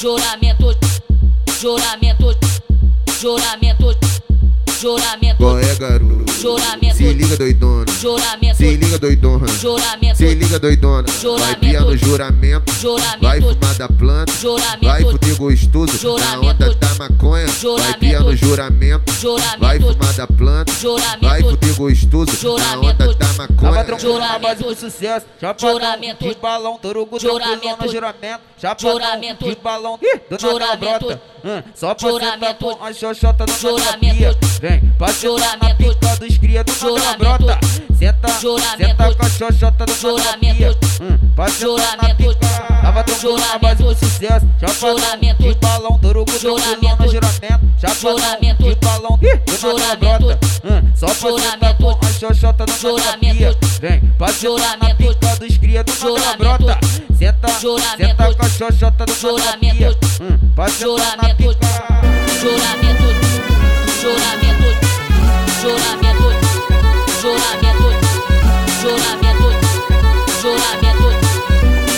juramento, juramento, juramento, juramento. Qual é, garoto? Juramento. Se liga, doidona. Juramento. Se liga, doidona. Juramento. Se liga, doidona. Vai pia no juramento. Juramento. Vai fumar da planta. Juramento. Vai fuder gostoso. Na Juramento. onda da maconha. Vai pia no juramento. Juramento. Vai fumar da planta. Juramento. Vai fuder gostoso. Na Juramento. onda da maconha. do Juramento. sucesso. Chapadão Juramento. de balão, torugo Juramento. juramento. Juramento. de balão, Juramento. Hum, Só Juramento. com a xoxota do Juramento. Vem, pra sentar na Juramento. pica dos cria do Juramento. brota. Senta, Juramento. senta com a xoxota do Juramento. terapia. Hum, na Juramento. pica. Tava base do sucesso. Juramento. de balão, torugo Juramento. Juramento. Juramento. de balão, Ih, do nada Juramento. brota. Hum, Só Juramento. com a xoxota do Juramento. Vem, pra sentar na Juramento. pica dos cria do brota. Senta, senta com a xoxota Juramento. terapia. Hum, Pra sentar na Juramento. pica. Juramento, juramento, juramento, juramento, juramento, juramento,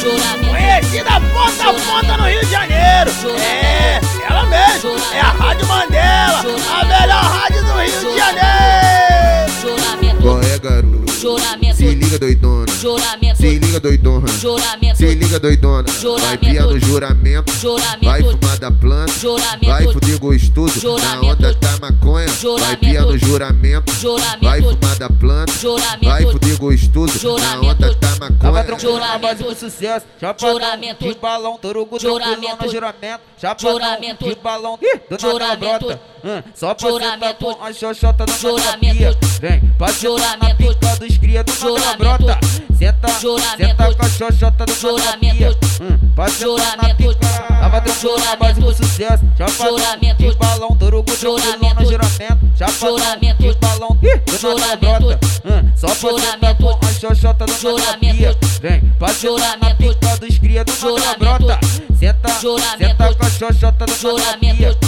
juramento. Conhecida ponta a ponta no Rio de Janeiro. É. É a Rádio Mandela, a juramento, Se liga, doidona. juramento, Se liga, doidona. juramento, Se liga, doidona. Vai Juramento. pia no juramento. Juramento. Vai fumar da planta. Juramento. Vai fuder gostoso. Na Juramento. onda da maconha. Vai Juramento. pia no juramento. Juramento. Vai fumar da planta. Juramento. Vai fuder gostoso. Na Juramento. onda da Tava maconha. na Juramento. sucesso. Chapadão Juramento. de balão, torugo Juramento. juramento. Chapadão Juramento. de balão, Juramento. Hum, Só pra Juramento. com a xoxota do Juramento. Vem, pra sentar na Juramento. pica dos cria do Juramento. brota. Senta, Juramento. senta com a xoxota do Juramento. Hum, na Juramento. Tava tranquilo na base do sucesso. Juramento. de balão, torugo tranquilo Juramento. no juramento. Juramento. de balão, Juramento. Hum, Só pra Juramento. com a xoxota do Juramento. Vem, sentar na Juramento. pica dos cria do Juramento. brota. Senta, Juramento. senta com a xoxota do Juramento.